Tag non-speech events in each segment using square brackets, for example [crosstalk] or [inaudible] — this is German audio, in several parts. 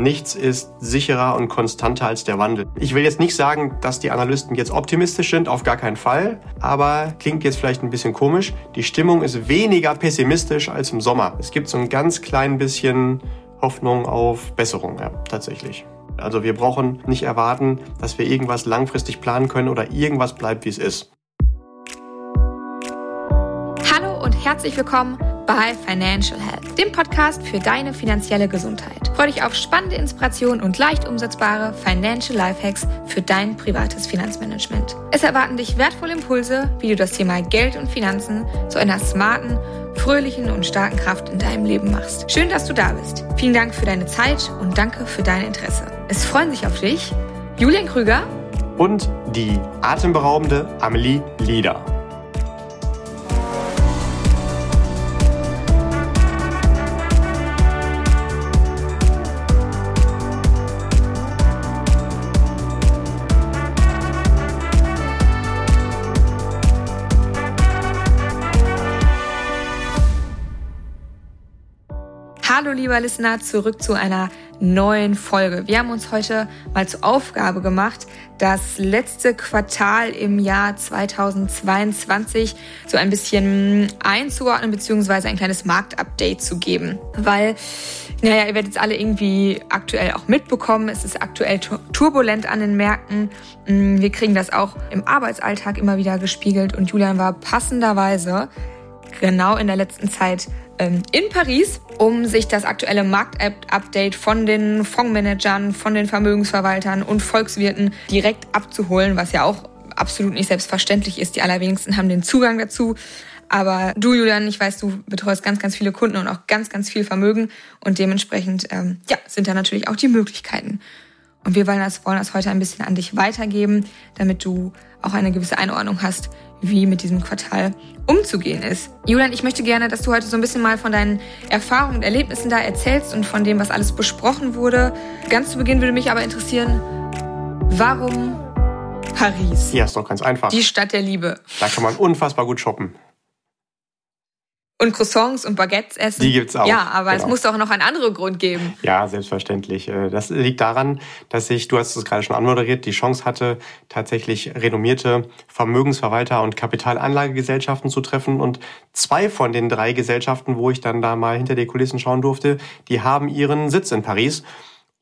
Nichts ist sicherer und konstanter als der Wandel. Ich will jetzt nicht sagen, dass die Analysten jetzt optimistisch sind, auf gar keinen Fall, aber klingt jetzt vielleicht ein bisschen komisch. Die Stimmung ist weniger pessimistisch als im Sommer. Es gibt so ein ganz klein bisschen Hoffnung auf Besserung, ja, tatsächlich. Also wir brauchen nicht erwarten, dass wir irgendwas langfristig planen können oder irgendwas bleibt, wie es ist. Hallo und herzlich willkommen bei Financial Health, dem Podcast für deine finanzielle Gesundheit. Freue dich auf spannende Inspirationen und leicht umsetzbare Financial Lifehacks für dein privates Finanzmanagement. Es erwarten dich wertvolle Impulse, wie du das Thema Geld und Finanzen zu einer smarten, fröhlichen und starken Kraft in deinem Leben machst. Schön, dass du da bist. Vielen Dank für deine Zeit und danke für dein Interesse. Es freuen sich auf dich Julian Krüger und die atemberaubende Amelie Lieder. Hallo lieber Listener, zurück zu einer neuen Folge. Wir haben uns heute mal zur Aufgabe gemacht, das letzte Quartal im Jahr 2022 so ein bisschen einzuordnen beziehungsweise ein kleines Marktupdate zu geben. Weil, naja, ihr werdet es alle irgendwie aktuell auch mitbekommen. Es ist aktuell turbulent an den Märkten. Mm, wir kriegen das auch im Arbeitsalltag immer wieder gespiegelt und Julian war passenderweise genau in der letzten Zeit in Paris, um sich das aktuelle Marktupdate von den Fondsmanagern, von den Vermögensverwaltern und Volkswirten direkt abzuholen, was ja auch absolut nicht selbstverständlich ist. Die allerwenigsten haben den Zugang dazu. Aber du, Julian, ich weiß, du betreust ganz, ganz viele Kunden und auch ganz, ganz viel Vermögen. Und dementsprechend, ähm, ja, sind da natürlich auch die Möglichkeiten. Und wir wollen das, wollen das heute ein bisschen an dich weitergeben, damit du auch eine gewisse Einordnung hast, wie mit diesem Quartal umzugehen ist. Julian, ich möchte gerne, dass du heute so ein bisschen mal von deinen Erfahrungen und Erlebnissen da erzählst und von dem, was alles besprochen wurde. Ganz zu Beginn würde mich aber interessieren, warum Paris? Ja, ist doch ganz einfach. Die Stadt der Liebe. Da kann man unfassbar gut shoppen. Und Croissants und Baguettes essen. Die gibt's auch. Ja, aber genau. es muss doch noch einen anderen Grund geben. Ja, selbstverständlich. Äh, das liegt daran, dass ich, du hast es gerade schon anmoderiert, die Chance hatte, tatsächlich renommierte Vermögensverwalter und Kapitalanlagegesellschaften zu treffen. Und zwei von den drei Gesellschaften, wo ich dann da mal hinter die Kulissen schauen durfte, die haben ihren Sitz in Paris.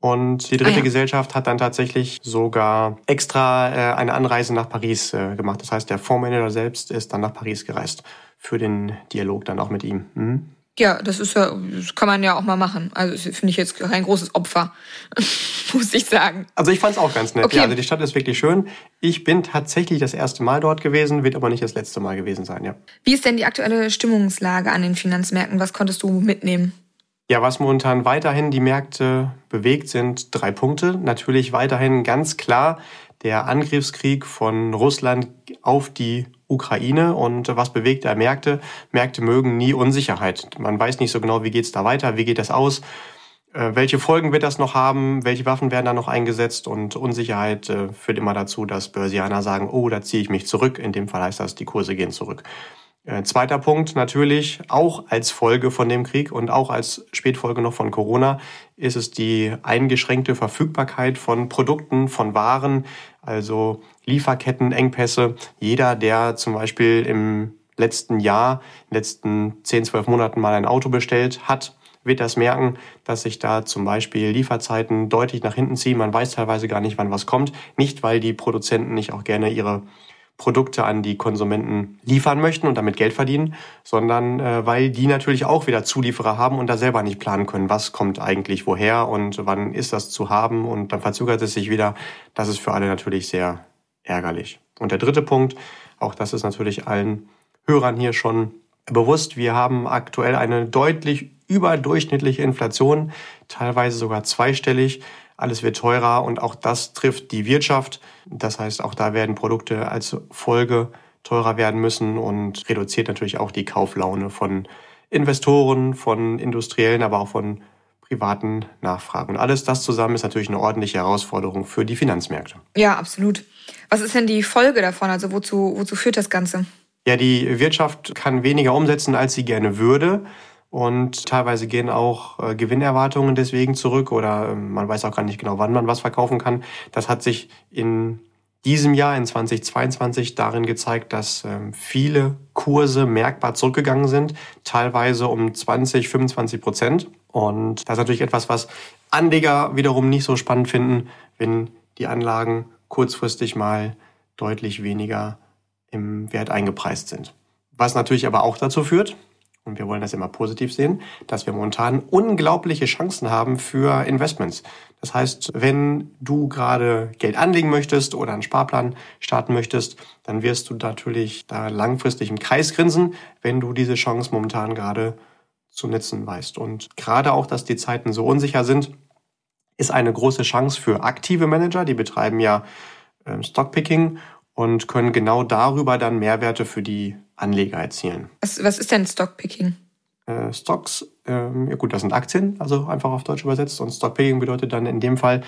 Und die dritte ah, ja. Gesellschaft hat dann tatsächlich sogar extra äh, eine Anreise nach Paris äh, gemacht. Das heißt, der Fondsmanager selbst ist dann nach Paris gereist für den Dialog dann auch mit ihm. Mhm. Ja, das ist ja, das kann man ja auch mal machen. Also finde ich jetzt kein großes Opfer, [laughs] muss ich sagen. Also ich fand es auch ganz nett. Okay. Ja, also die Stadt ist wirklich schön. Ich bin tatsächlich das erste Mal dort gewesen, wird aber nicht das letzte Mal gewesen sein, ja. Wie ist denn die aktuelle Stimmungslage an den Finanzmärkten? Was konntest du mitnehmen? Ja, was momentan weiterhin die Märkte bewegt, sind drei Punkte. Natürlich weiterhin ganz klar der Angriffskrieg von Russland auf die Ukraine und was bewegt er Märkte? Märkte mögen nie Unsicherheit. Man weiß nicht so genau, wie geht's da weiter, wie geht das aus, äh, welche Folgen wird das noch haben, welche Waffen werden da noch eingesetzt und Unsicherheit äh, führt immer dazu, dass Börsianer sagen, oh, da ziehe ich mich zurück. In dem Fall heißt das, die Kurse gehen zurück. Äh, zweiter Punkt natürlich, auch als Folge von dem Krieg und auch als Spätfolge noch von Corona, ist es die eingeschränkte Verfügbarkeit von Produkten, von Waren, also Lieferkettenengpässe. Jeder, der zum Beispiel im letzten Jahr, in den letzten 10, 12 Monaten mal ein Auto bestellt hat, wird das merken, dass sich da zum Beispiel Lieferzeiten deutlich nach hinten ziehen. Man weiß teilweise gar nicht, wann was kommt. Nicht, weil die Produzenten nicht auch gerne ihre Produkte an die Konsumenten liefern möchten und damit Geld verdienen, sondern äh, weil die natürlich auch wieder Zulieferer haben und da selber nicht planen können, was kommt eigentlich woher und wann ist das zu haben und dann verzögert es sich wieder. Das ist für alle natürlich sehr ärgerlich. Und der dritte Punkt, auch das ist natürlich allen Hörern hier schon bewusst, wir haben aktuell eine deutlich überdurchschnittliche Inflation, teilweise sogar zweistellig alles wird teurer und auch das trifft die Wirtschaft. Das heißt, auch da werden Produkte als Folge teurer werden müssen und reduziert natürlich auch die Kauflaune von Investoren, von Industriellen, aber auch von privaten Nachfragen. Und alles das zusammen ist natürlich eine ordentliche Herausforderung für die Finanzmärkte. Ja, absolut. Was ist denn die Folge davon? Also wozu, wozu führt das Ganze? Ja, die Wirtschaft kann weniger umsetzen, als sie gerne würde. Und teilweise gehen auch äh, Gewinnerwartungen deswegen zurück oder äh, man weiß auch gar nicht genau, wann man was verkaufen kann. Das hat sich in diesem Jahr, in 2022, darin gezeigt, dass ähm, viele Kurse merkbar zurückgegangen sind, teilweise um 20, 25 Prozent. Und das ist natürlich etwas, was Anleger wiederum nicht so spannend finden, wenn die Anlagen kurzfristig mal deutlich weniger im Wert eingepreist sind. Was natürlich aber auch dazu führt, und wir wollen das immer positiv sehen, dass wir momentan unglaubliche Chancen haben für Investments. Das heißt, wenn du gerade Geld anlegen möchtest oder einen Sparplan starten möchtest, dann wirst du natürlich da langfristig im Kreis grinsen, wenn du diese Chance momentan gerade zu nutzen weißt. Und gerade auch, dass die Zeiten so unsicher sind, ist eine große Chance für aktive Manager, die betreiben ja ähm, Stockpicking und können genau darüber dann Mehrwerte für die Anleger erzielen. Was, was ist denn Stockpicking? Äh, Stocks, ähm, ja gut, das sind Aktien, also einfach auf Deutsch übersetzt. Und Stockpicking bedeutet dann in dem Fall,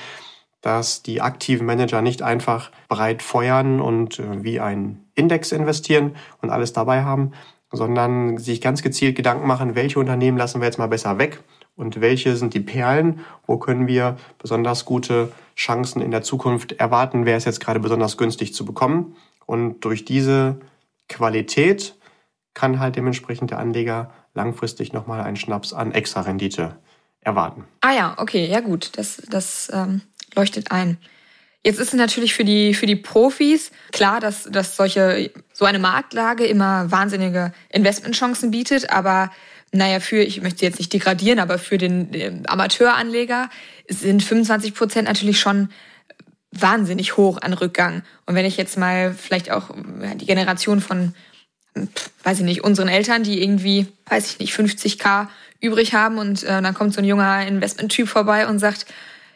dass die aktiven Manager nicht einfach breit feuern und äh, wie ein Index investieren und alles dabei haben, sondern sich ganz gezielt Gedanken machen, welche Unternehmen lassen wir jetzt mal besser weg und welche sind die Perlen, wo können wir besonders gute Chancen in der Zukunft erwarten, wer ist jetzt gerade besonders günstig zu bekommen. Und durch diese Qualität kann halt dementsprechend der Anleger langfristig nochmal einen Schnaps an Extra-Rendite erwarten. Ah ja, okay, ja gut, das, das ähm, leuchtet ein. Jetzt ist es natürlich für die, für die Profis klar, dass, dass solche, so eine Marktlage immer wahnsinnige Investmentchancen bietet, aber naja, für, ich möchte jetzt nicht degradieren, aber für den äh, Amateuranleger sind 25 Prozent natürlich schon wahnsinnig hoch an Rückgang. Und wenn ich jetzt mal vielleicht auch die Generation von, weiß ich nicht, unseren Eltern, die irgendwie, weiß ich nicht, 50k übrig haben und äh, dann kommt so ein junger Investmenttyp vorbei und sagt,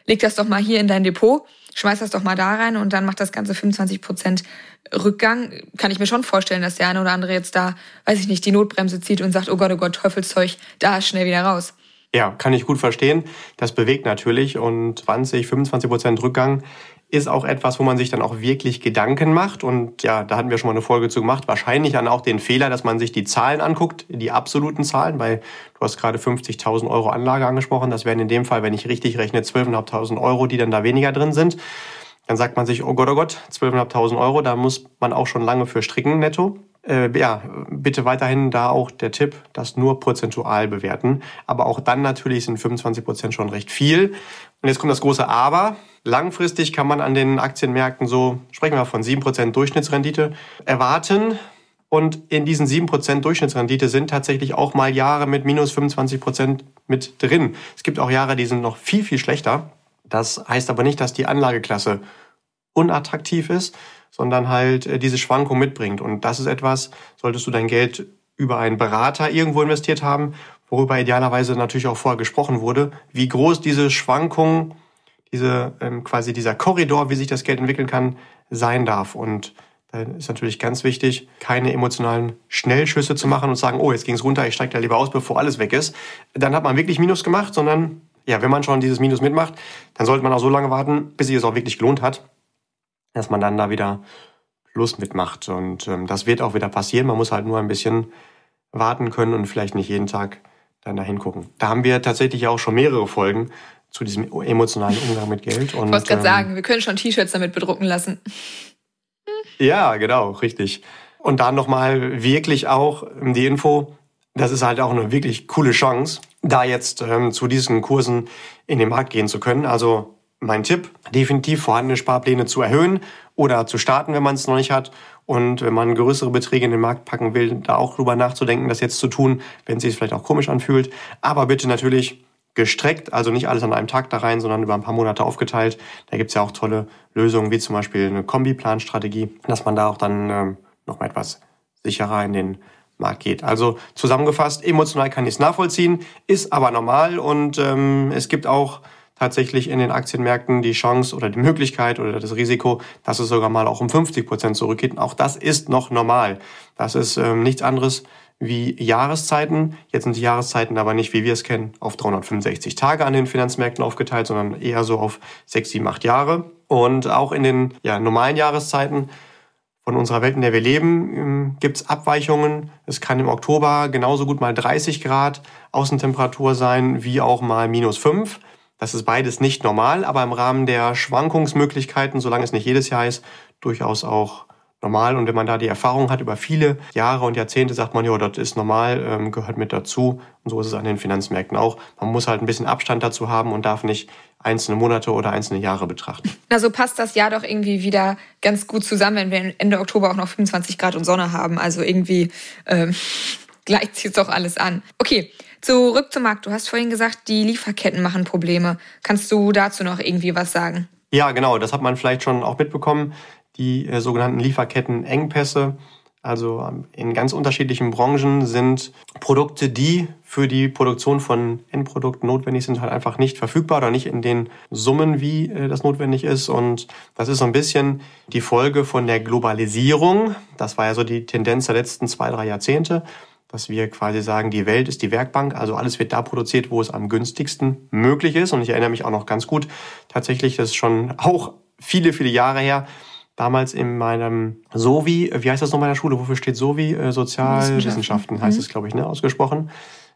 leg das doch mal hier in dein Depot, schmeiß das doch mal da rein und dann macht das Ganze 25 Prozent Rückgang. Kann ich mir schon vorstellen, dass der eine oder andere jetzt da, weiß ich nicht, die Notbremse zieht und sagt, oh Gott, oh Gott, Teufelszeug, da schnell wieder raus. Ja, kann ich gut verstehen. Das bewegt natürlich und 20, 25 Prozent Rückgang ist auch etwas, wo man sich dann auch wirklich Gedanken macht. Und ja, da hatten wir schon mal eine Folge zu gemacht. Wahrscheinlich dann auch den Fehler, dass man sich die Zahlen anguckt, die absoluten Zahlen, weil du hast gerade 50.000 Euro Anlage angesprochen. Das wären in dem Fall, wenn ich richtig rechne, 12.500 Euro, die dann da weniger drin sind. Dann sagt man sich, oh Gott, oh Gott, 12.500 Euro, da muss man auch schon lange für stricken netto. Äh, ja, bitte weiterhin da auch der Tipp, das nur prozentual bewerten. Aber auch dann natürlich sind 25 Prozent schon recht viel. Und jetzt kommt das große Aber. Langfristig kann man an den Aktienmärkten so, sprechen wir von 7% Durchschnittsrendite, erwarten. Und in diesen 7% Durchschnittsrendite sind tatsächlich auch mal Jahre mit minus 25% mit drin. Es gibt auch Jahre, die sind noch viel, viel schlechter. Das heißt aber nicht, dass die Anlageklasse unattraktiv ist, sondern halt äh, diese Schwankung mitbringt. Und das ist etwas, solltest du dein Geld über einen Berater irgendwo investiert haben, worüber idealerweise natürlich auch vorher gesprochen wurde, wie groß diese Schwankung, diese ähm, quasi dieser Korridor, wie sich das Geld entwickeln kann, sein darf. Und da ist natürlich ganz wichtig, keine emotionalen Schnellschüsse zu machen und sagen, oh, jetzt ging es runter, ich steige da lieber aus, bevor alles weg ist. Dann hat man wirklich Minus gemacht, sondern ja, wenn man schon dieses Minus mitmacht, dann sollte man auch so lange warten, bis sich es auch wirklich gelohnt hat, dass man dann da wieder Plus mitmacht. Und ähm, das wird auch wieder passieren. Man muss halt nur ein bisschen warten können und vielleicht nicht jeden Tag dann da hingucken. Da haben wir tatsächlich auch schon mehrere Folgen zu diesem emotionalen Umgang mit Geld. Und, ich wollte gerade ähm, sagen, wir können schon T-Shirts damit bedrucken lassen. Ja, genau, richtig. Und dann nochmal wirklich auch die Info, das ist halt auch eine wirklich coole Chance, da jetzt ähm, zu diesen Kursen in den Markt gehen zu können. Also mein Tipp, definitiv vorhandene Sparpläne zu erhöhen oder zu starten, wenn man es noch nicht hat und wenn man größere Beträge in den Markt packen will, da auch drüber nachzudenken, das jetzt zu tun, wenn es sich vielleicht auch komisch anfühlt. Aber bitte natürlich gestreckt, also nicht alles an einem Tag da rein, sondern über ein paar Monate aufgeteilt. Da gibt's ja auch tolle Lösungen, wie zum Beispiel eine Kombiplanstrategie, dass man da auch dann ähm, noch mal etwas sicherer in den Markt geht. Also zusammengefasst, emotional kann ich es nachvollziehen, ist aber normal und ähm, es gibt auch tatsächlich in den Aktienmärkten die Chance oder die Möglichkeit oder das Risiko, dass es sogar mal auch um 50 Prozent zurückgeht. Auch das ist noch normal. Das ist ähm, nichts anderes wie Jahreszeiten. Jetzt sind die Jahreszeiten aber nicht, wie wir es kennen, auf 365 Tage an den Finanzmärkten aufgeteilt, sondern eher so auf 6, 7, 8 Jahre. Und auch in den ja, normalen Jahreszeiten von unserer Welt, in der wir leben, ähm, gibt es Abweichungen. Es kann im Oktober genauso gut mal 30 Grad Außentemperatur sein, wie auch mal minus 5. Das ist beides nicht normal, aber im Rahmen der Schwankungsmöglichkeiten, solange es nicht jedes Jahr ist, durchaus auch normal. Und wenn man da die Erfahrung hat über viele Jahre und Jahrzehnte, sagt man, ja, das ist normal, ähm, gehört mit dazu. Und so ist es an den Finanzmärkten auch. Man muss halt ein bisschen Abstand dazu haben und darf nicht einzelne Monate oder einzelne Jahre betrachten. Also passt das Jahr doch irgendwie wieder ganz gut zusammen, wenn wir Ende Oktober auch noch 25 Grad und Sonne haben. Also irgendwie ähm, [laughs] gleicht sich doch alles an. Okay, zurück zum Markt. Du hast vorhin gesagt, die Lieferketten machen Probleme. Kannst du dazu noch irgendwie was sagen? Ja, genau. Das hat man vielleicht schon auch mitbekommen die äh, sogenannten Lieferkettenengpässe. Also ähm, in ganz unterschiedlichen Branchen sind Produkte, die für die Produktion von Endprodukten notwendig sind, halt einfach nicht verfügbar oder nicht in den Summen, wie äh, das notwendig ist. Und das ist so ein bisschen die Folge von der Globalisierung. Das war ja so die Tendenz der letzten zwei, drei Jahrzehnte, dass wir quasi sagen, die Welt ist die Werkbank. Also alles wird da produziert, wo es am günstigsten möglich ist. Und ich erinnere mich auch noch ganz gut, tatsächlich, das ist schon auch viele, viele Jahre her, damals in meinem SOVI, wie heißt das noch in meiner Schule? Wofür steht SOVI? Äh, Sozialwissenschaften heißt mhm. es, glaube ich, ne, ausgesprochen.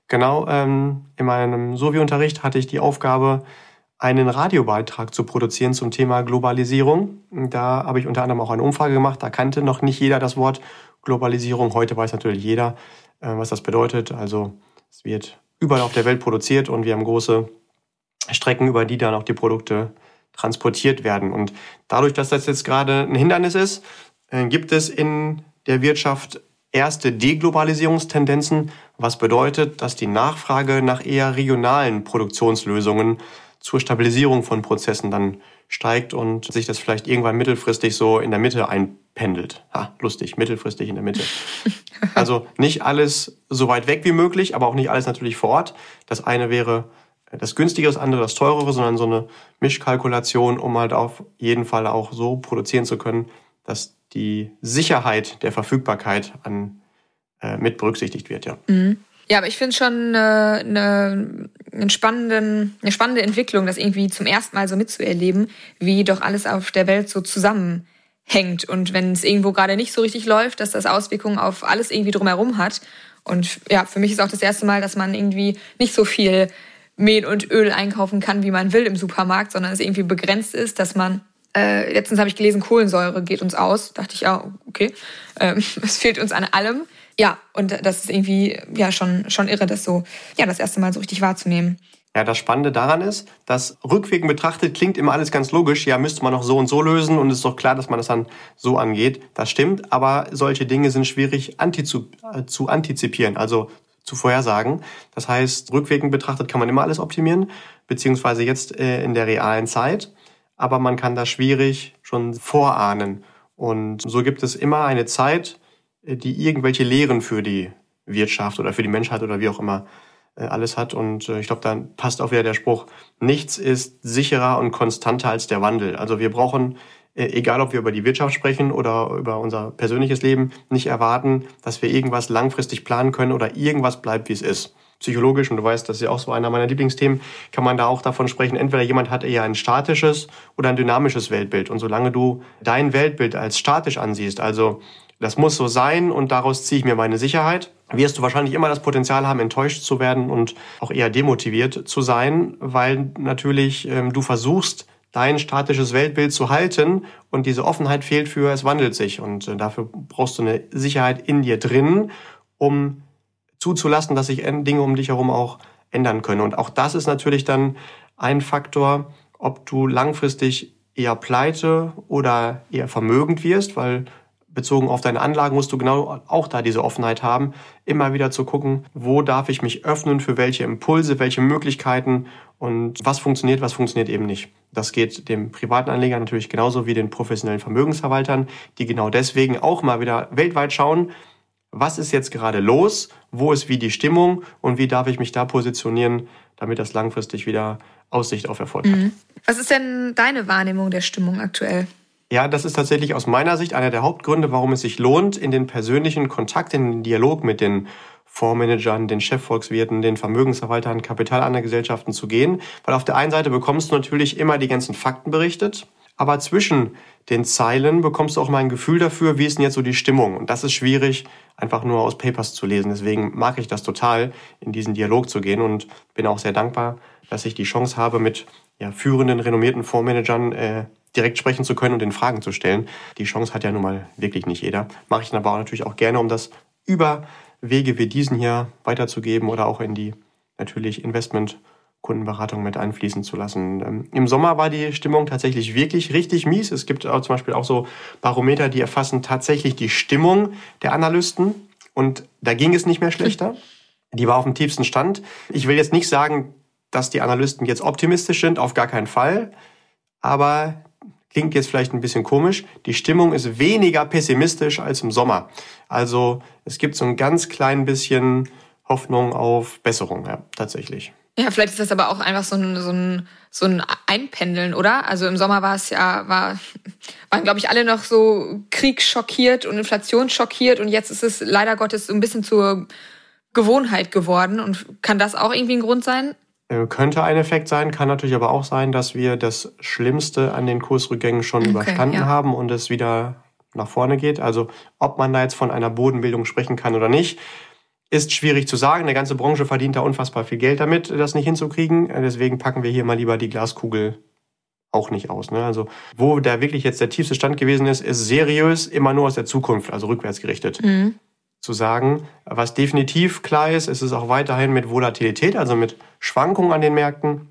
Genau, ähm, in meinem SOVI-Unterricht hatte ich die Aufgabe, einen Radiobeitrag zu produzieren zum Thema Globalisierung. Da habe ich unter anderem auch eine Umfrage gemacht. Da kannte noch nicht jeder das Wort Globalisierung. Heute weiß natürlich jeder, was das bedeutet. Also es wird überall auf der Welt produziert und wir haben große Strecken, über die dann auch die Produkte transportiert werden. Und dadurch, dass das jetzt gerade ein Hindernis ist, äh, gibt es in der Wirtschaft erste Deglobalisierungstendenzen, was bedeutet, dass die Nachfrage nach eher regionalen Produktionslösungen zur Stabilisierung von Prozessen dann steigt und sich das vielleicht irgendwann mittelfristig so in der Mitte einpendelt. Ha, lustig, mittelfristig in der Mitte. [laughs] Also nicht alles so weit weg wie möglich, aber auch nicht alles natürlich vor Ort. Das eine wäre das günstigere, das andere das teurere, sondern so eine Mischkalkulation, um halt auf jeden Fall auch so produzieren zu können, dass die Sicherheit der Verfügbarkeit an, äh, mit berücksichtigt wird. Ja. Mhm. Ja, aber ich finde schon äh, eine, eine, spannenden, eine spannende Entwicklung, das irgendwie zum ersten Mal so mitzuerleben, wie doch alles auf der Welt so zusammenhängt. Und wenn es irgendwo gerade nicht so richtig läuft, dass das Auswirkungen auf alles irgendwie drumherum hat. Und ja, für mich ist auch das erste Mal, dass man irgendwie nicht so viel Mehl und Öl einkaufen kann, wie man will im Supermarkt, sondern es irgendwie begrenzt ist, dass man äh, letztens habe ich gelesen, Kohlensäure geht uns aus. Dachte ich, ja, okay. Ähm, [laughs] es fehlt uns an allem. Ja, und das ist irgendwie ja schon, schon irre, das so, ja, das erste Mal so richtig wahrzunehmen. Ja, das Spannende daran ist, dass rückwirkend betrachtet klingt immer alles ganz logisch. Ja, müsste man noch so und so lösen und ist doch klar, dass man das dann so angeht. Das stimmt, aber solche Dinge sind schwierig anti zu, äh, zu antizipieren. Also zu vorhersagen. Das heißt, rückwirkend betrachtet kann man immer alles optimieren, beziehungsweise jetzt äh, in der realen Zeit. Aber man kann das schwierig schon vorahnen. Und so gibt es immer eine Zeit, die irgendwelche Lehren für die Wirtschaft oder für die Menschheit oder wie auch immer äh, alles hat. Und ich glaube, dann passt auch wieder der Spruch, nichts ist sicherer und konstanter als der Wandel. Also wir brauchen äh, egal ob wir über die Wirtschaft sprechen oder über unser persönliches Leben, nicht erwarten, dass wir irgendwas langfristig planen können oder irgendwas bleibt, wie es ist. Psychologisch, und du weißt, das ist ja auch so einer meiner Lieblingsthemen, kann man da auch davon sprechen, entweder jemand hat eher ein statisches oder ein dynamisches Weltbild. Und solange du dein Weltbild als statisch ansiehst, also das muss so sein und daraus ziehe ich mir meine Sicherheit, wirst du wahrscheinlich immer das Potenzial haben, enttäuscht zu werden und auch eher demotiviert zu sein, weil natürlich ähm, du versuchst, dein statisches Weltbild zu halten und diese Offenheit fehlt für, es wandelt sich und äh, dafür brauchst du eine Sicherheit in dir drin, um zuzulassen, dass sich Dinge um dich herum auch ändern können. Und auch das ist natürlich dann ein Faktor, ob du langfristig eher pleite oder eher vermögend wirst, weil bezogen auf deine Anlagen musst du genau auch da diese Offenheit haben, immer wieder zu gucken, wo darf ich mich öffnen, für welche Impulse, welche Möglichkeiten und was funktioniert, was funktioniert eben nicht. Das geht dem privaten Anleger natürlich genauso wie den professionellen Vermögensverwaltern, die genau deswegen auch mal wieder weltweit schauen, was ist jetzt gerade los, wo ist wie die Stimmung und wie darf ich mich da positionieren, damit das langfristig wieder Aussicht auf Erfolg hat. Mhm. Was ist denn deine Wahrnehmung der Stimmung aktuell? Ja, das ist tatsächlich aus meiner Sicht einer der Hauptgründe, warum es sich lohnt, in den persönlichen Kontakt, in den Dialog mit den Fondsmanagern, den Chefvolkswirten, den Vermögensverwaltern, Kapitalanlagegesellschaften zu gehen. Weil auf der einen Seite bekommst du natürlich immer die ganzen Fakten berichtet, aber zwischen den Zeilen bekommst du auch mal ein Gefühl dafür, wie ist denn jetzt so die Stimmung. Und das ist schwierig, einfach nur aus Papers zu lesen. Deswegen mag ich das total, in diesen Dialog zu gehen und bin auch sehr dankbar, dass ich die Chance habe, mit ja, führenden, renommierten Fondsmanagern äh, direkt sprechen zu können und den Fragen zu stellen. Die Chance hat ja nun mal wirklich nicht jeder. Mache ich dann aber auch natürlich auch gerne, um das über Wege wie diesen hier weiterzugeben oder auch in die natürlich Investment Kundenberatung mit einfließen zu lassen. Ähm, Im Sommer war die Stimmung tatsächlich wirklich richtig mies. Es gibt zum Beispiel auch so Barometer, die erfassen tatsächlich die Stimmung der Analysten und da ging es nicht mehr schlechter. Die war auf dem tiefsten Stand. Ich will jetzt nicht sagen, dass die Analysten jetzt optimistisch sind, auf gar keinen Fall. Aber klingt jetzt vielleicht ein bisschen komisch. Die Stimmung ist weniger pessimistisch als im Sommer. Also es gibt so ein ganz klein bisschen Hoffnung auf Besserung, ja, tatsächlich. Ja, vielleicht ist das aber auch einfach so ein, so ein, so ein Einpendeln, oder? Also im Sommer war es ja, war, [laughs] waren, glaube ich, alle noch so Krieg schockiert und Inflation schockiert und jetzt ist es leider Gottes so ein bisschen zur Gewohnheit geworden. Und kann das auch irgendwie ein Grund sein? Äh, könnte ein Effekt sein, kann natürlich aber auch sein, dass wir das Schlimmste an den Kursrückgängen schon okay, überstanden ja. haben und es wieder nach vorne geht. Also ob man da jetzt von einer Bodenbildung sprechen kann oder nicht, ist schwierig zu sagen. Eine ganze Branche verdient da unfassbar viel Geld damit, das nicht hinzukriegen. Deswegen packen wir hier mal lieber die Glaskugel auch nicht aus. Ne? Also wo da wirklich jetzt der tiefste Stand gewesen ist, ist seriös immer nur aus der Zukunft, also rückwärts gerichtet. Mhm. Zu sagen, was definitiv klar ist, ist es auch weiterhin mit Volatilität, also mit Schwankungen an den Märkten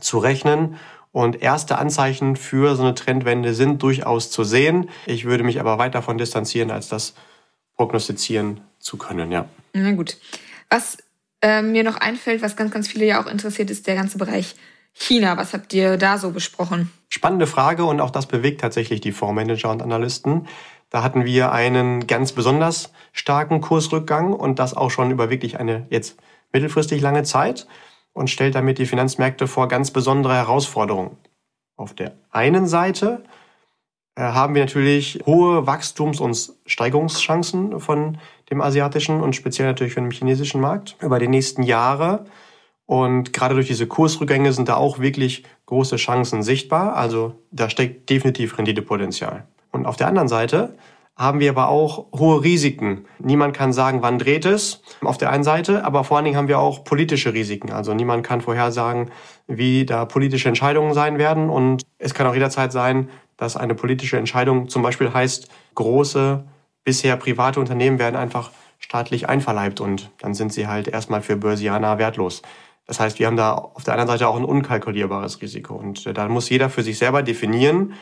zu rechnen. Und erste Anzeichen für so eine Trendwende sind durchaus zu sehen. Ich würde mich aber weit davon distanzieren, als das prognostizieren zu können, ja. Na gut. Was äh, mir noch einfällt, was ganz, ganz viele ja auch interessiert, ist der ganze Bereich China. Was habt ihr da so besprochen? Spannende Frage und auch das bewegt tatsächlich die Fondsmanager und Analysten. Da hatten wir einen ganz besonders starken Kursrückgang und das auch schon über wirklich eine jetzt mittelfristig lange Zeit und stellt damit die Finanzmärkte vor ganz besondere Herausforderungen. Auf der einen Seite äh, haben wir natürlich hohe Wachstums- und Steigerungschancen von dem asiatischen und speziell natürlich von dem chinesischen Markt über die nächsten Jahre. Und gerade durch diese Kursrückgänge sind da auch wirklich große Chancen sichtbar. Also da steckt definitiv Renditepotenzial. Und auf der anderen Seite haben wir aber auch hohe Risiken. Niemand kann sagen, wann dreht es, auf der einen Seite, aber vor allen Dingen haben wir auch politische Risiken. Also niemand kann vorhersagen, wie da politische Entscheidungen sein werden. Und es kann auch jederzeit sein, dass eine politische Entscheidung zum Beispiel heißt, große bisher private Unternehmen werden einfach staatlich einverleibt und dann sind sie halt erstmal für Börsianer wertlos. Das heißt, wir haben da auf der anderen Seite auch ein unkalkulierbares Risiko und da muss jeder für sich selber definieren,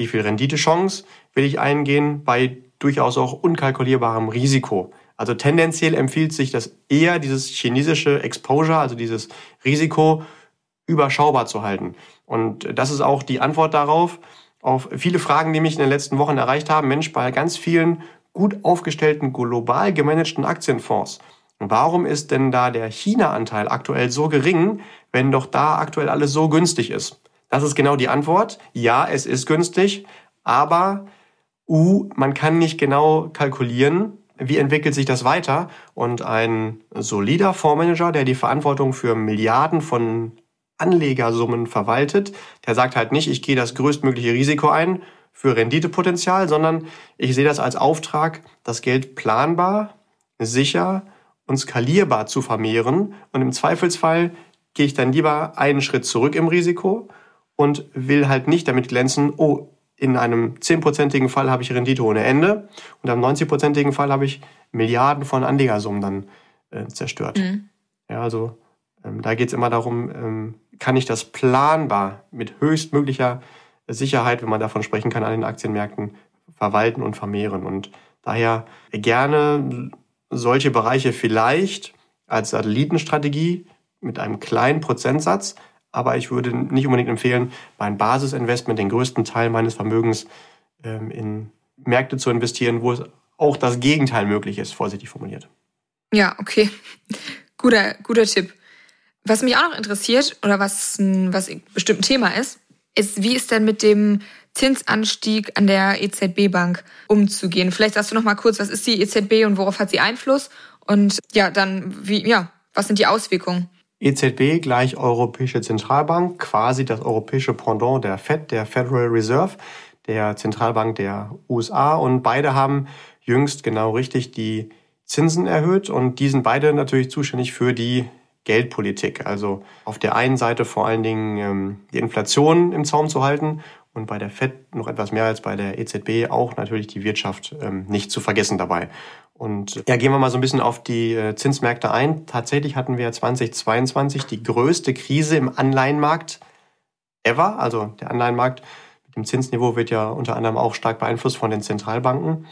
wie viel Renditechance will ich eingehen bei durchaus auch unkalkulierbarem Risiko. Also tendenziell empfiehlt sich das eher, dieses chinesische Exposure, also dieses Risiko überschaubar zu halten. Und das ist auch die Antwort darauf, auf viele Fragen, die mich in den letzten Wochen erreicht haben. Mensch, bei ganz vielen gut aufgestellten, global gemanagten Aktienfonds. Warum ist denn da der China-Anteil aktuell so gering, wenn doch da aktuell alles so günstig ist? Das ist genau die Antwort. Ja, es ist günstig, aber U, man kann nicht genau kalkulieren, wie entwickelt sich das weiter. Und ein solider Fondsmanager, der die Verantwortung für Milliarden von Anlegersummen verwaltet, der sagt halt nicht, ich gehe das größtmögliche Risiko ein, für Renditepotenzial, sondern ich sehe das als Auftrag, das Geld planbar, sicher und skalierbar zu vermehren. Und im Zweifelsfall gehe ich dann lieber einen Schritt zurück im Risiko und will halt nicht damit glänzen, oh, in einem 10%igen Fall habe ich Rendite ohne Ende und am 90%igen Fall habe ich Milliarden von Anlegersummen dann äh, zerstört. Mhm. Ja, also ähm, da geht es immer darum, ähm, kann ich das planbar mit höchstmöglicher Sicherheit, wenn man davon sprechen kann, an den Aktienmärkten verwalten und vermehren. Und daher gerne solche Bereiche vielleicht als Satellitenstrategie mit einem kleinen Prozentsatz, aber ich würde nicht unbedingt empfehlen, mein Basisinvestment, den größten Teil meines Vermögens ähm, in Märkte zu investieren, wo es auch das Gegenteil möglich ist, vorsichtig formuliert. Ja, okay. Guter, guter Tipp. Was mich auch noch interessiert oder was, was bestimmt ein Thema ist, ist, wie ist denn mit dem Zinsanstieg an der EZB-Bank umzugehen? Vielleicht sagst du noch mal kurz, was ist die EZB und worauf hat sie Einfluss? Und ja, dann, wie, ja, was sind die Auswirkungen? EZB gleich Europäische Zentralbank, quasi das europäische Pendant der Fed, der Federal Reserve, der Zentralbank der USA. Und beide haben jüngst genau richtig die Zinsen erhöht und die sind beide natürlich zuständig für die Geldpolitik. Also auf der einen Seite vor allen Dingen ähm, die Inflation im Zaum zu halten und bei der Fed noch etwas mehr als bei der EZB auch natürlich die Wirtschaft ähm, nicht zu vergessen dabei. Und ja, gehen wir mal so ein bisschen auf die äh, Zinsmärkte ein. Tatsächlich hatten wir 2022 die größte Krise im Anleihenmarkt ever. Also der Anleihenmarkt mit dem Zinsniveau wird ja unter anderem auch stark beeinflusst von den Zentralbanken.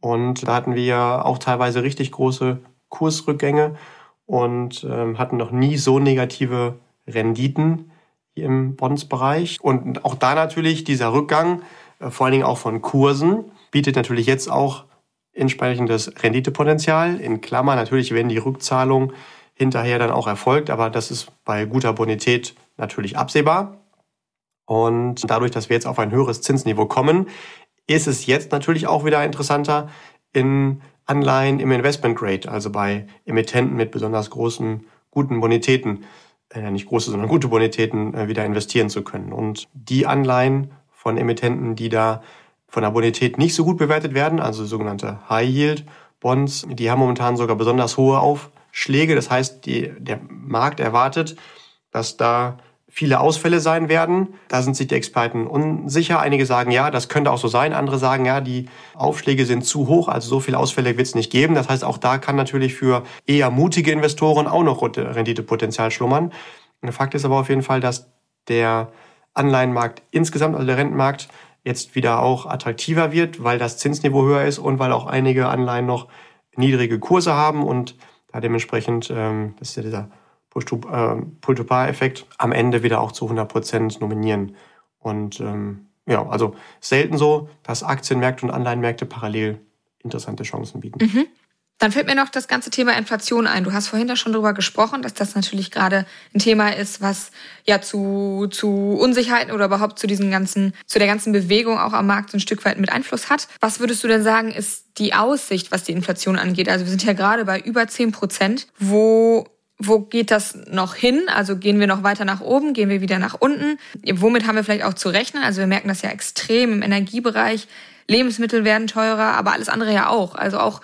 Und da hatten wir auch teilweise richtig große Kursrückgänge und ähm, hatten noch nie so negative Renditen im Bondsbereich. Und auch da natürlich dieser Rückgang, äh, vor allen Dingen auch von Kursen, bietet natürlich jetzt auch entsprechendes Renditepotenzial. In Klammer natürlich, wenn die Rückzahlung hinterher dann auch erfolgt, aber das ist bei guter Bonität natürlich absehbar. Und dadurch, dass wir jetzt auf ein höheres Zinsniveau kommen, ist es jetzt natürlich auch wieder interessanter, in Anleihen im Investment Grade, also bei Emittenten mit besonders großen, guten Bonitäten, äh, nicht große, sondern gute Bonitäten, äh, wieder investieren zu können. Und die Anleihen von Emittenten, die da von der Bonität nicht so gut bewertet werden, also sogenannte High Yield Bonds, die haben momentan sogar besonders hohe Aufschläge. Das heißt, die, der Markt erwartet, dass da viele Ausfälle sein werden. Da sind sich die Experten unsicher. Einige sagen, ja, das könnte auch so sein. Andere sagen, ja, die Aufschläge sind zu hoch, also so viele Ausfälle wird es nicht geben. Das heißt, auch da kann natürlich für eher mutige Investoren auch noch Renditepotenzial schlummern. Und Fakt ist aber auf jeden Fall, dass der Anleihenmarkt insgesamt, also der Rentenmarkt, jetzt wieder auch attraktiver wird, weil das Zinsniveau höher ist und weil auch einige Anleihen noch niedrige Kurse haben und da dementsprechend, ähm, das ist ja dieser Pull-to-Par-Effekt am Ende wieder auch zu 100 Prozent nominieren. Und ähm, ja, also selten so, dass Aktienmärkte und Anleihenmärkte parallel interessante Chancen bieten. Mhm. Dann fällt mir noch das ganze Thema Inflation ein. Du hast vorhin da schon drüber gesprochen, dass das natürlich gerade ein Thema ist, was ja zu, zu Unsicherheiten oder überhaupt zu diesen ganzen, zu der ganzen Bewegung auch am Markt so ein Stück weit mit Einfluss hat. Was würdest du denn sagen, ist die Aussicht, was die Inflation angeht? Also wir sind ja gerade bei über 10 Prozent, wo wo geht das noch hin? Also gehen wir noch weiter nach oben, gehen wir wieder nach unten? Womit haben wir vielleicht auch zu rechnen? Also wir merken das ja extrem im Energiebereich. Lebensmittel werden teurer, aber alles andere ja auch. Also auch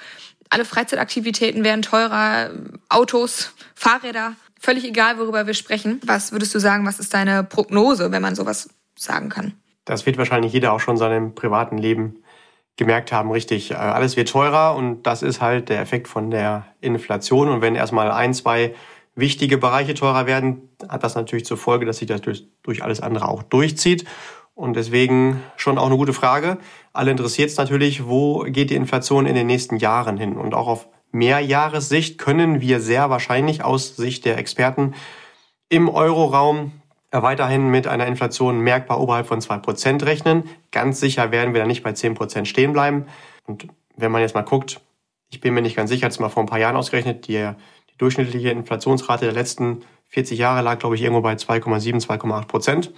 alle Freizeitaktivitäten werden teurer, Autos, Fahrräder, völlig egal, worüber wir sprechen. Was würdest du sagen, was ist deine Prognose, wenn man sowas sagen kann? Das wird wahrscheinlich jeder auch schon in seinem privaten Leben gemerkt haben, richtig, äh, alles wird teurer und das ist halt der Effekt von der Inflation. Und wenn erstmal ein, zwei wichtige Bereiche teurer werden, hat das natürlich zur Folge, dass sich das durch, durch alles andere auch durchzieht. Und deswegen schon auch eine gute Frage. Alle interessiert es natürlich, wo geht die Inflation in den nächsten Jahren hin? Und auch auf Mehrjahressicht können wir sehr wahrscheinlich aus Sicht der Experten im Euroraum weiterhin mit einer Inflation merkbar oberhalb von 2% rechnen. Ganz sicher werden wir da nicht bei 10% stehen bleiben. Und wenn man jetzt mal guckt, ich bin mir nicht ganz sicher, das mal vor ein paar Jahren ausgerechnet, die, die durchschnittliche Inflationsrate der letzten 40 Jahre lag, glaube ich, irgendwo bei 2,7, 2,8 Prozent.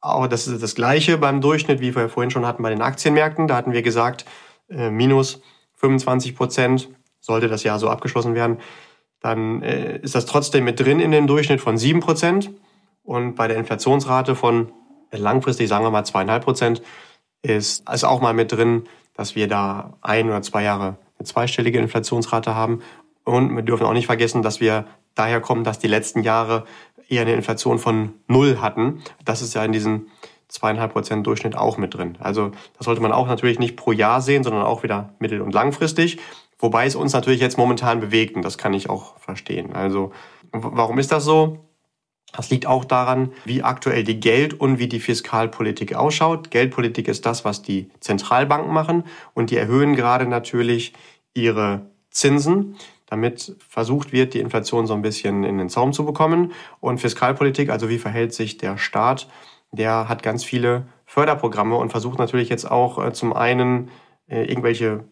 Aber das ist das Gleiche beim Durchschnitt, wie wir vorhin schon hatten bei den Aktienmärkten. Da hatten wir gesagt, äh, minus 25 Prozent sollte das Jahr so abgeschlossen werden. Dann äh, ist das trotzdem mit drin in dem Durchschnitt von 7 Prozent. Und bei der Inflationsrate von langfristig, sagen wir mal zweieinhalb Prozent, ist also auch mal mit drin, dass wir da ein oder zwei Jahre eine zweistellige Inflationsrate haben. Und wir dürfen auch nicht vergessen, dass wir daher kommen, dass die letzten Jahre eher eine Inflation von null hatten. Das ist ja in diesem zweieinhalb Prozent Durchschnitt auch mit drin. Also das sollte man auch natürlich nicht pro Jahr sehen, sondern auch wieder mittel- und langfristig. Wobei es uns natürlich jetzt momentan bewegt und das kann ich auch verstehen. Also warum ist das so? Das liegt auch daran, wie aktuell die Geld- und wie die Fiskalpolitik ausschaut. Geldpolitik ist das, was die Zentralbanken machen und die erhöhen gerade natürlich ihre Zinsen, damit versucht wird, die Inflation so ein bisschen in den Zaum zu bekommen. Und Fiskalpolitik, also wie verhält sich der Staat, der hat ganz viele Förderprogramme und versucht natürlich jetzt auch äh, zum einen äh, irgendwelche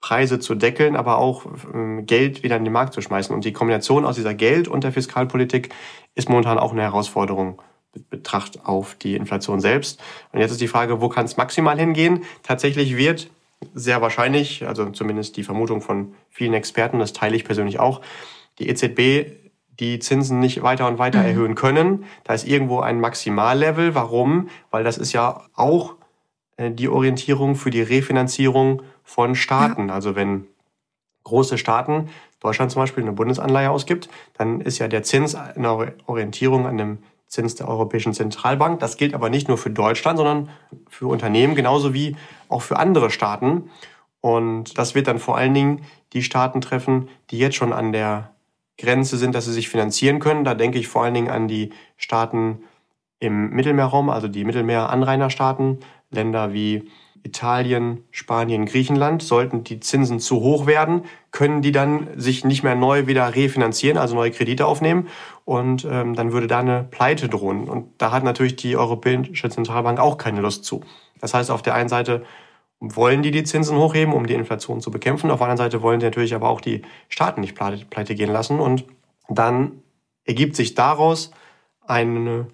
Preise zu deckeln, aber auch ähm, Geld wieder in den Markt zu schmeißen. Und die Kombination aus dieser Geld- und der Fiskalpolitik ist momentan auch eine Herausforderung Betracht auf die Inflation selbst. Und jetzt ist die Frage, wo kann es maximal hingehen? Tatsächlich wird sehr wahrscheinlich, also zumindest die Vermutung von vielen Experten, das teile ich persönlich auch, die EZB die Zinsen nicht weiter und weiter mhm. erhöhen können. Da ist irgendwo ein Maximallevel. Warum? Weil das ist ja auch äh, die Orientierung für die Refinanzierung von Staaten. Ja. Also wenn große Staaten, Deutschland zum Beispiel, eine Bundesanleihe ausgibt, dann ist ja der Zins eine Orientierung an dem Zins der Europäischen Zentralbank. Das gilt aber nicht nur für Deutschland, sondern für Unternehmen genauso wie auch für andere Staaten. Und das wird dann vor allen Dingen die Staaten treffen, die jetzt schon an der Grenze sind, dass sie sich finanzieren können. Da denke ich vor allen Dingen an die Staaten im Mittelmeerraum, also die Mittelmeeranrainerstaaten, Länder wie Italien, Spanien, Griechenland. Sollten die Zinsen zu hoch werden, können die dann sich nicht mehr neu wieder refinanzieren, also neue Kredite aufnehmen. Und ähm, dann würde da eine Pleite drohen. Und da hat natürlich die Europäische Zentralbank auch keine Lust zu. Das heißt, auf der einen Seite wollen die die Zinsen hochheben, um die Inflation zu bekämpfen. Auf der anderen Seite wollen sie natürlich aber auch die Staaten nicht pleite gehen lassen. Und dann ergibt sich daraus ein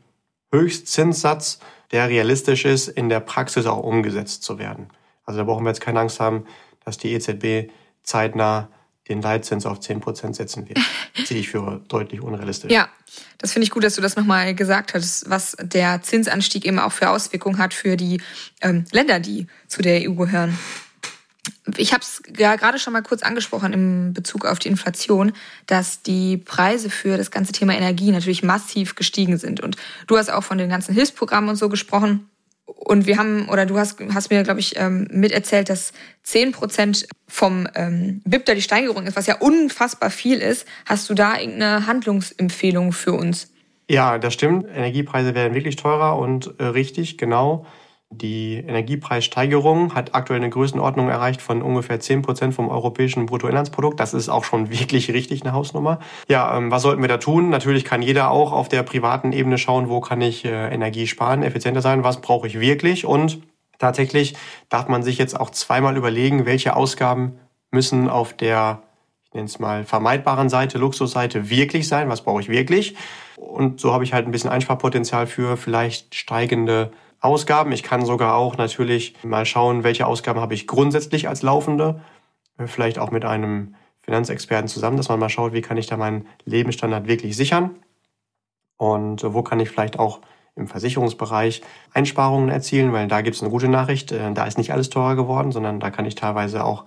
Höchstzinssatz, der realistisch ist, in der Praxis auch umgesetzt zu werden. Also da brauchen wir jetzt keine Angst haben, dass die EZB zeitnah den Leitzins auf 10 Prozent setzen wird. [laughs] Ziehe ich für deutlich unrealistisch. Ja, das finde ich gut, dass du das nochmal gesagt hast, was der Zinsanstieg eben auch für Auswirkungen hat für die ähm, Länder, die zu der EU gehören. Ich habe es ja gerade schon mal kurz angesprochen im Bezug auf die Inflation, dass die Preise für das ganze Thema Energie natürlich massiv gestiegen sind. Und du hast auch von den ganzen Hilfsprogrammen und so gesprochen. Und wir haben, oder du hast, hast mir, glaube ich, ähm, miterzählt, dass 10 Prozent vom ähm, BIP da die Steigerung ist, was ja unfassbar viel ist. Hast du da irgendeine Handlungsempfehlung für uns? Ja, das stimmt. Energiepreise werden wirklich teurer und äh, richtig, genau. Die Energiepreissteigerung hat aktuell eine Größenordnung erreicht von ungefähr 10 Prozent vom europäischen Bruttoinlandsprodukt. Das ist auch schon [laughs] wirklich richtig eine Hausnummer. Ja, ähm, was sollten wir da tun? Natürlich kann jeder auch auf der privaten Ebene schauen, wo kann ich äh, Energie sparen, effizienter sein, was brauche ich wirklich. Und tatsächlich darf man sich jetzt auch zweimal überlegen, welche Ausgaben müssen auf der, ich nenne es mal, vermeidbaren Seite, Luxusseite wirklich sein, was brauche ich wirklich. Und so habe ich halt ein bisschen Einsparpotenzial für vielleicht steigende Ausgaben. Ich kann sogar auch natürlich mal schauen, welche Ausgaben habe ich grundsätzlich als laufende. Äh, vielleicht auch mit einem Finanzexperten zusammen, dass man mal schaut, wie kann ich da meinen Lebensstandard wirklich sichern und wo kann ich vielleicht auch im Versicherungsbereich Einsparungen erzielen, weil da gibt es eine gute Nachricht. Äh, da ist nicht alles teurer geworden, sondern da kann ich teilweise auch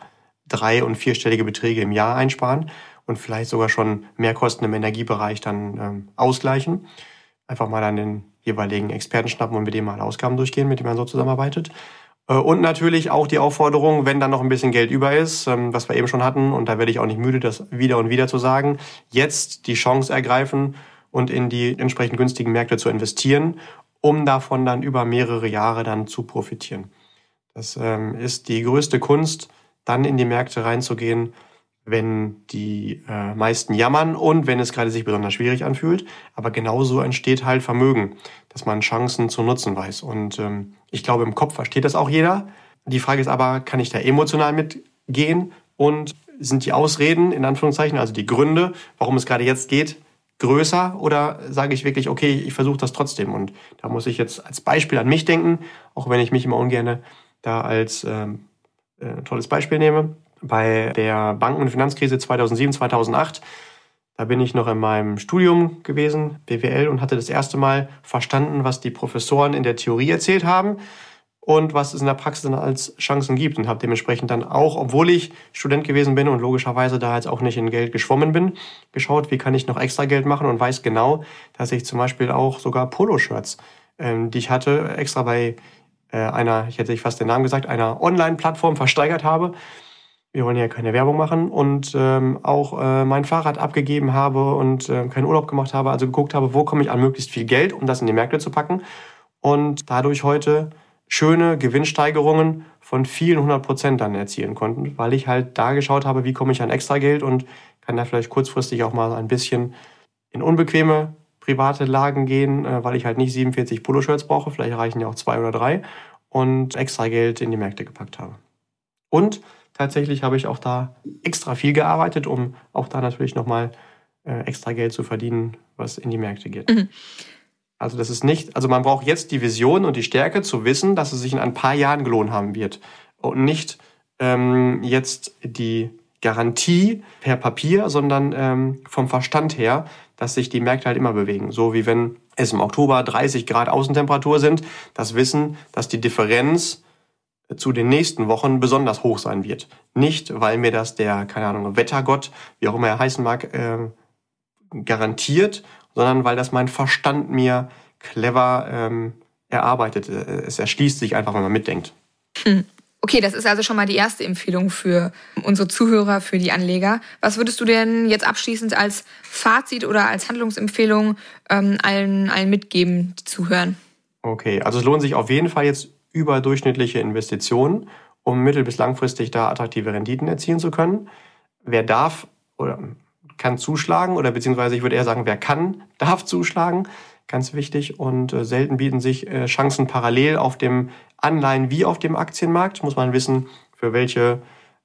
drei- und vierstellige Beträge im Jahr einsparen und vielleicht sogar schon Mehrkosten im Energiebereich dann ähm, ausgleichen. Einfach mal an den jeweiligen Experten schnappen und mit dem mal Ausgaben durchgehen, mit dem man so zusammenarbeitet. Äh, und natürlich auch die Aufforderung, wenn dann noch ein bisschen Geld über ist, ähm, was wir eben schon hatten, und da werde ich auch nicht müde, das wieder und wieder zu sagen, jetzt die Chance ergreifen und in die entsprechend günstigen Märkte zu investieren, um davon dann über mehrere Jahre dann zu profitieren. Das ähm, ist die größte Kunst, dann in die Märkte reinzugehen, wenn die äh, meisten jammern und wenn es gerade sich besonders schwierig anfühlt. Aber genauso entsteht halt Vermögen, dass man Chancen zu nutzen weiß. Und ähm, ich glaube, im Kopf versteht das auch jeder. Die Frage ist aber, kann ich da emotional mitgehen? Und sind die Ausreden, in Anführungszeichen, also die Gründe, warum es gerade jetzt geht, größer? Oder sage ich wirklich, okay, ich versuche das trotzdem? Und da muss ich jetzt als Beispiel an mich denken, auch wenn ich mich immer ungern da als ähm, äh, tolles Beispiel nehme bei der Banken- und Finanzkrise 2007, 2008. Da bin ich noch in meinem Studium gewesen, BWL, und hatte das erste Mal verstanden, was die Professoren in der Theorie erzählt haben und was es in der Praxis dann als Chancen gibt. Und habe dementsprechend dann auch, obwohl ich Student gewesen bin und logischerweise da jetzt auch nicht in Geld geschwommen bin, geschaut, wie kann ich noch extra Geld machen und weiß genau, dass ich zum Beispiel auch sogar Poloshirts, ähm, die ich hatte, extra bei äh, einer, ich hätte ich fast den Namen gesagt, einer Online-Plattform versteigert habe wir wollen ja keine Werbung machen und ähm, auch äh, mein Fahrrad abgegeben habe und äh, keinen Urlaub gemacht habe, also geguckt habe, wo komme ich an möglichst viel Geld, um das in die Märkte zu packen und dadurch heute schöne Gewinnsteigerungen von vielen hundert Prozent dann erzielen konnten, weil ich halt da geschaut habe, wie komme ich an extra Geld und kann da vielleicht kurzfristig auch mal ein bisschen in unbequeme private Lagen gehen, äh, weil ich halt nicht 47 Poloshirts brauche, vielleicht reichen ja auch zwei oder drei und extra Geld in die Märkte gepackt habe. Und tatsächlich habe ich auch da extra viel gearbeitet, um auch da natürlich nochmal äh, extra Geld zu verdienen, was in die Märkte geht. Mhm. Also das ist nicht, also man braucht jetzt die Vision und die Stärke zu wissen, dass es sich in ein paar Jahren gelohnt haben wird und nicht ähm, jetzt die Garantie per Papier, sondern ähm, vom Verstand her, dass sich die Märkte halt immer bewegen. So wie wenn es im Oktober 30 Grad Außentemperatur sind, das Wissen, dass die Differenz zu den nächsten Wochen besonders hoch sein wird. Nicht, weil mir das der, keine Ahnung, Wettergott, wie auch immer er heißen mag, äh, garantiert, sondern weil das mein Verstand mir clever ähm, erarbeitet. Es erschließt sich einfach, wenn man mitdenkt. Hm. Okay, das ist also schon mal die erste Empfehlung für unsere Zuhörer, für die Anleger. Was würdest du denn jetzt abschließend als Fazit oder als Handlungsempfehlung ähm, allen, allen mitgeben, die zuhören? Okay, also es lohnt sich auf jeden Fall jetzt überdurchschnittliche Investitionen, um mittel- bis langfristig da attraktive Renditen erzielen zu können. Wer darf oder kann zuschlagen oder beziehungsweise ich würde eher sagen, wer kann, darf zuschlagen. Ganz wichtig und äh, selten bieten sich äh, Chancen parallel auf dem Anleihen wie auf dem Aktienmarkt. Muss man wissen, für welche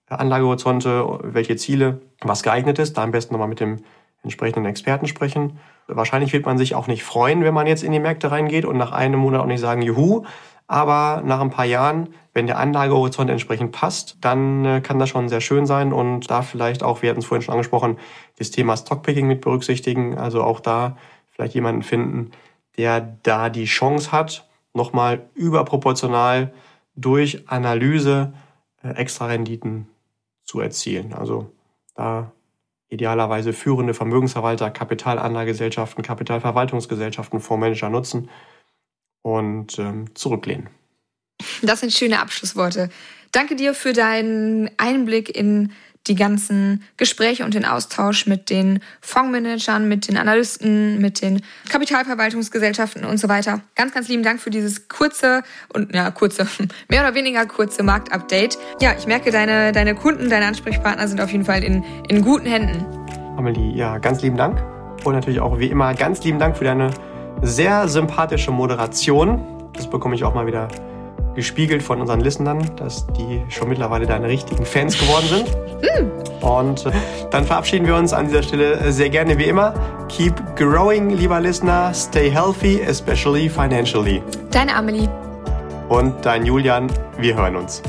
Anlagehorizonte, welche Ziele was geeignet ist. Da am besten nochmal mit dem entsprechenden Experten sprechen. Wahrscheinlich wird man sich auch nicht freuen, wenn man jetzt in die Märkte reingeht und nach einem Monat auch nicht sagen, juhu. Aber nach ein paar Jahren, wenn der Anlagehorizont entsprechend passt, dann äh, kann das schon sehr schön sein und da vielleicht auch, wir hatten es vorhin schon angesprochen, das Thema Stockpicking mit berücksichtigen. Also auch da vielleicht jemanden finden, der da die Chance hat, nochmal überproportional durch Analyse äh, extra Renditen zu erzielen. Also da idealerweise führende Vermögensverwalter, Kapitalanlagegesellschaften, Kapitalverwaltungsgesellschaften, Fondsmanager nutzen und ähm, zurücklehnen. Das sind schöne Abschlussworte. Danke dir für deinen Einblick in die ganzen Gespräche und den Austausch mit den Fondsmanagern, mit den Analysten, mit den Kapitalverwaltungsgesellschaften und so weiter. Ganz, ganz lieben Dank für dieses kurze und ja, kurze, [laughs] mehr oder weniger kurze Marktupdate. Ja, ich merke, deine, deine Kunden, deine Ansprechpartner sind auf jeden Fall in, in guten Händen. Amelie, ja, ganz lieben Dank. Und natürlich auch wie immer ganz lieben Dank für deine sehr sympathische Moderation. Das bekomme ich auch mal wieder gespiegelt von unseren Listenern, dass die schon mittlerweile deine richtigen Fans geworden sind. Und äh, dann verabschieden wir uns an dieser Stelle sehr gerne wie immer. Keep growing, lieber Listener. Stay healthy, especially financially. Deine Amelie. Und dein Julian. Wir hören uns.